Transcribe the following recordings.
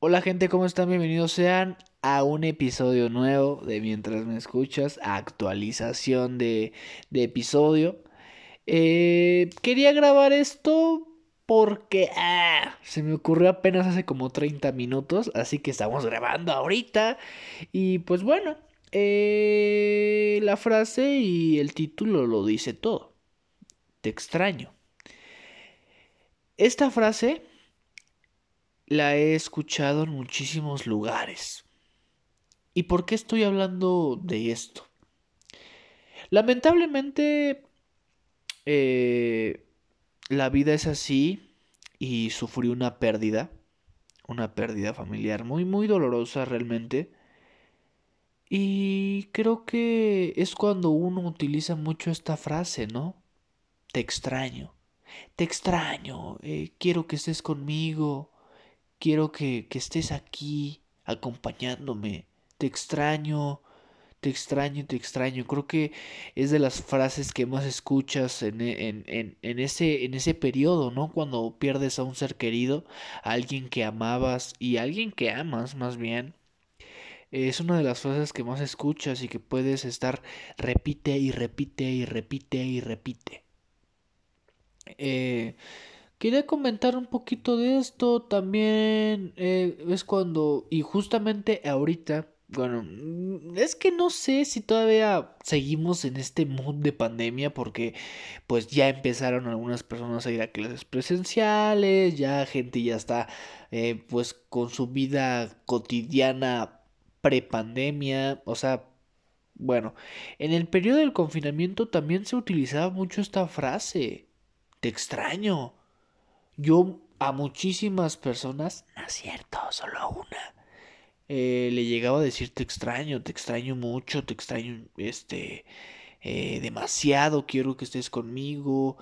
Hola gente, ¿cómo están? Bienvenidos sean a un episodio nuevo de Mientras me escuchas, actualización de, de episodio. Eh, quería grabar esto porque ah, se me ocurrió apenas hace como 30 minutos, así que estamos grabando ahorita. Y pues bueno, eh, la frase y el título lo dice todo. Te extraño. Esta frase la he escuchado en muchísimos lugares. ¿Y por qué estoy hablando de esto? Lamentablemente, eh, la vida es así y sufrí una pérdida, una pérdida familiar muy, muy dolorosa realmente. Y creo que es cuando uno utiliza mucho esta frase, ¿no? Te extraño, te extraño, eh, quiero que estés conmigo, quiero que, que estés aquí acompañándome, te extraño, te extraño, te extraño. Creo que es de las frases que más escuchas en, en, en, en, ese, en ese periodo, ¿no? Cuando pierdes a un ser querido, a alguien que amabas y a alguien que amas más bien. Es una de las frases que más escuchas y que puedes estar repite y repite y repite y repite. Eh, Quería comentar un poquito de esto también. Eh, es cuando, y justamente ahorita, bueno, mm, es que no sé si todavía seguimos en este mood de pandemia porque pues ya empezaron algunas personas a ir a clases presenciales, ya gente ya está eh, pues con su vida cotidiana prepandemia, o sea, bueno, en el periodo del confinamiento también se utilizaba mucho esta frase, te extraño. Yo a muchísimas personas, no es cierto, solo a una, eh, le llegaba a decir te extraño, te extraño mucho, te extraño, este, eh, demasiado, quiero que estés conmigo,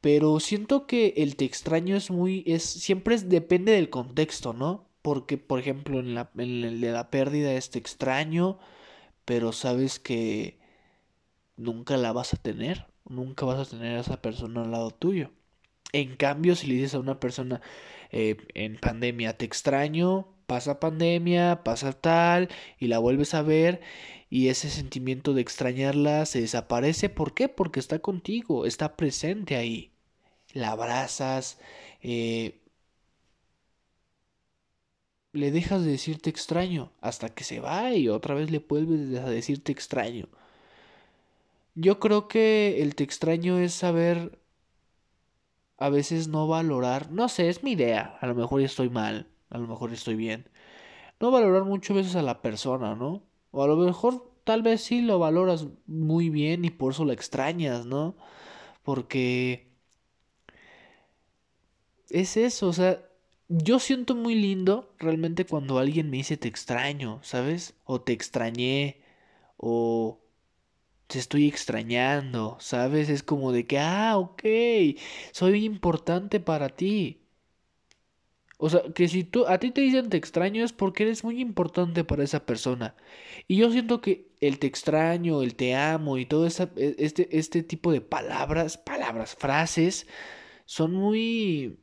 pero siento que el te extraño es muy, es, siempre es, depende del contexto, ¿no? Porque, por ejemplo, en, la, en el de la pérdida es te extraño, pero sabes que nunca la vas a tener, nunca vas a tener a esa persona al lado tuyo. En cambio, si le dices a una persona eh, en pandemia, te extraño, pasa pandemia, pasa tal, y la vuelves a ver, y ese sentimiento de extrañarla se desaparece. ¿Por qué? Porque está contigo, está presente ahí. La abrazas, eh, le dejas de decirte extraño hasta que se va y otra vez le vuelves a decirte extraño. Yo creo que el te extraño es saber a veces no valorar, no sé, es mi idea, a lo mejor estoy mal, a lo mejor estoy bien. No valorar muchas veces a la persona, ¿no? O a lo mejor tal vez sí lo valoras muy bien y por eso la extrañas, ¿no? Porque es eso, o sea, yo siento muy lindo realmente cuando alguien me dice te extraño, ¿sabes? O te extrañé, o te estoy extrañando, ¿sabes? Es como de que, ah, ok, soy importante para ti. O sea, que si tú, a ti te dicen te extraño es porque eres muy importante para esa persona. Y yo siento que el te extraño, el te amo y todo esa, e, este, este tipo de palabras, palabras, frases, son muy,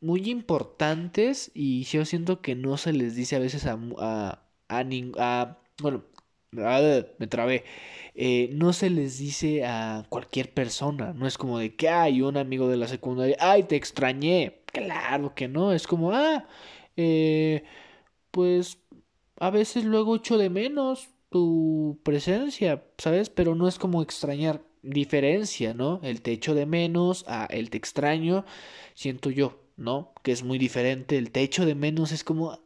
muy importantes y yo siento que no se les dice a veces a, a, a, a bueno, me trabé. Eh, no se les dice a cualquier persona. No es como de que hay un amigo de la secundaria. Ay, te extrañé. Claro que no. Es como, ah, eh, pues a veces luego echo de menos tu presencia, ¿sabes? Pero no es como extrañar. Diferencia, ¿no? El te echo de menos a el te extraño. Siento yo, ¿no? Que es muy diferente. El te echo de menos es como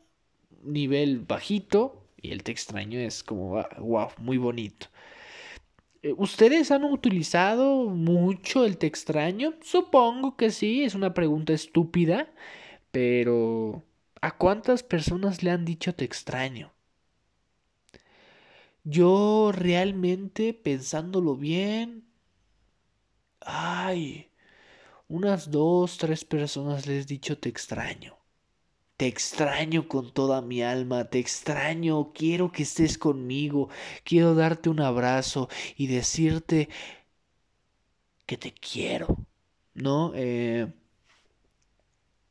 nivel bajito y el te extraño es como, wow, muy bonito. Eh, ¿Ustedes han utilizado mucho el te extraño? Supongo que sí, es una pregunta estúpida, pero ¿a cuántas personas le han dicho te extraño? Yo realmente, pensándolo bien, ay, unas dos, tres personas les he dicho te extraño. Te extraño con toda mi alma, te extraño, quiero que estés conmigo, quiero darte un abrazo y decirte que te quiero, ¿no? Eh,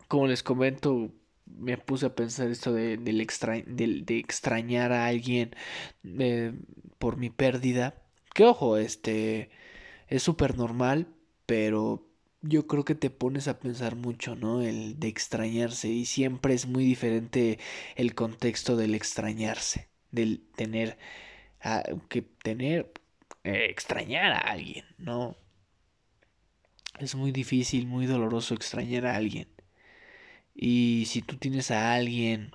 como les comento, me puse a pensar esto de, extrañar a alguien eh, por mi pérdida. Que ojo, este es súper normal, pero yo creo que te pones a pensar mucho, ¿no? El de extrañarse y siempre es muy diferente el contexto del extrañarse, del tener que tener eh, extrañar a alguien, ¿no? Es muy difícil, muy doloroso extrañar a alguien. Y si tú tienes a alguien,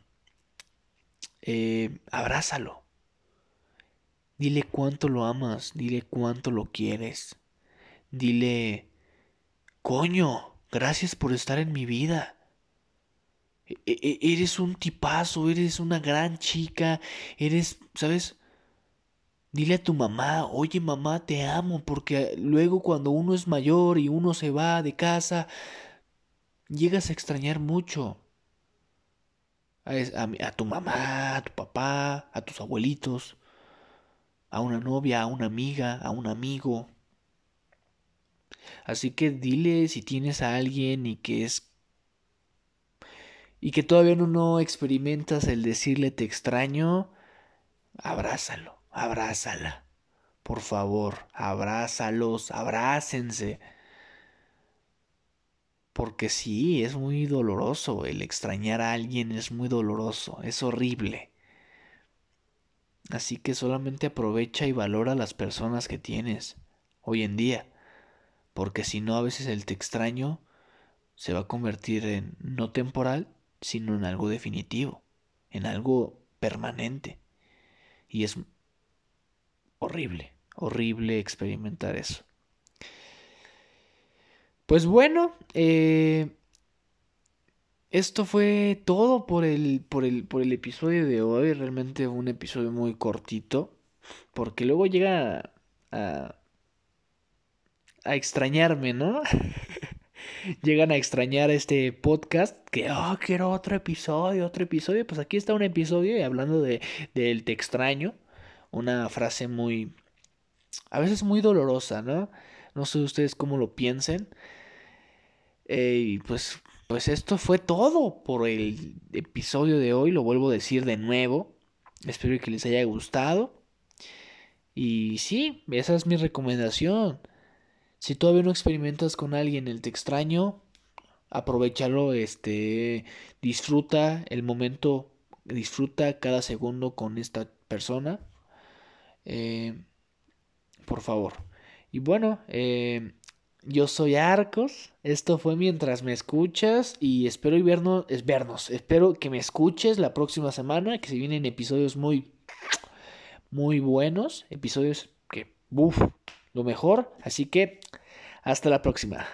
eh, abrázalo. Dile cuánto lo amas, dile cuánto lo quieres. Dile, coño, gracias por estar en mi vida. E, e, eres un tipazo, eres una gran chica, eres, ¿sabes? Dile a tu mamá, oye mamá, te amo, porque luego cuando uno es mayor y uno se va de casa, llegas a extrañar mucho. A, tu mamá, a tu papá, a tus abuelitos, a una novia, a una amiga, a un amigo. Así que dile si tienes a alguien y que es y que todavía no, experimentas el decirle te extraño, abrázalo, abrázala. Por favor, abrázalos, abrácense. Porque sí, es muy doloroso. El extrañar a alguien es muy doloroso, es horrible. Así que solamente aprovecha y valora las personas que tienes hoy en día. Porque si no, a veces el te extraño se va a convertir en no temporal, sino en algo definitivo, en algo permanente. Y es horrible, horrible experimentar eso. Pues bueno, eh, esto fue todo por el, por, el, por el episodio de hoy. Realmente un episodio muy cortito. Porque luego llega a, a extrañarme, ¿no? Llegan a extrañar este podcast. Que, oh, quiero otro episodio, otro episodio. Pues aquí está un episodio y hablando de, del te extraño. Una frase muy, a veces muy dolorosa, ¿no? No sé ustedes cómo lo piensen. Eh, y pues, pues esto fue todo por el episodio de hoy. Lo vuelvo a decir de nuevo. Espero que les haya gustado. Y sí, esa es mi recomendación. Si todavía no experimentas con alguien el te extraño, aprovechalo, este, disfruta el momento, disfruta cada segundo con esta persona. Eh, por favor. Y bueno, eh, yo soy Arcos. Esto fue mientras me escuchas y espero vernos, es vernos. Espero que me escuches la próxima semana, que se vienen episodios muy muy buenos, episodios que uff, lo mejor, así que hasta la próxima.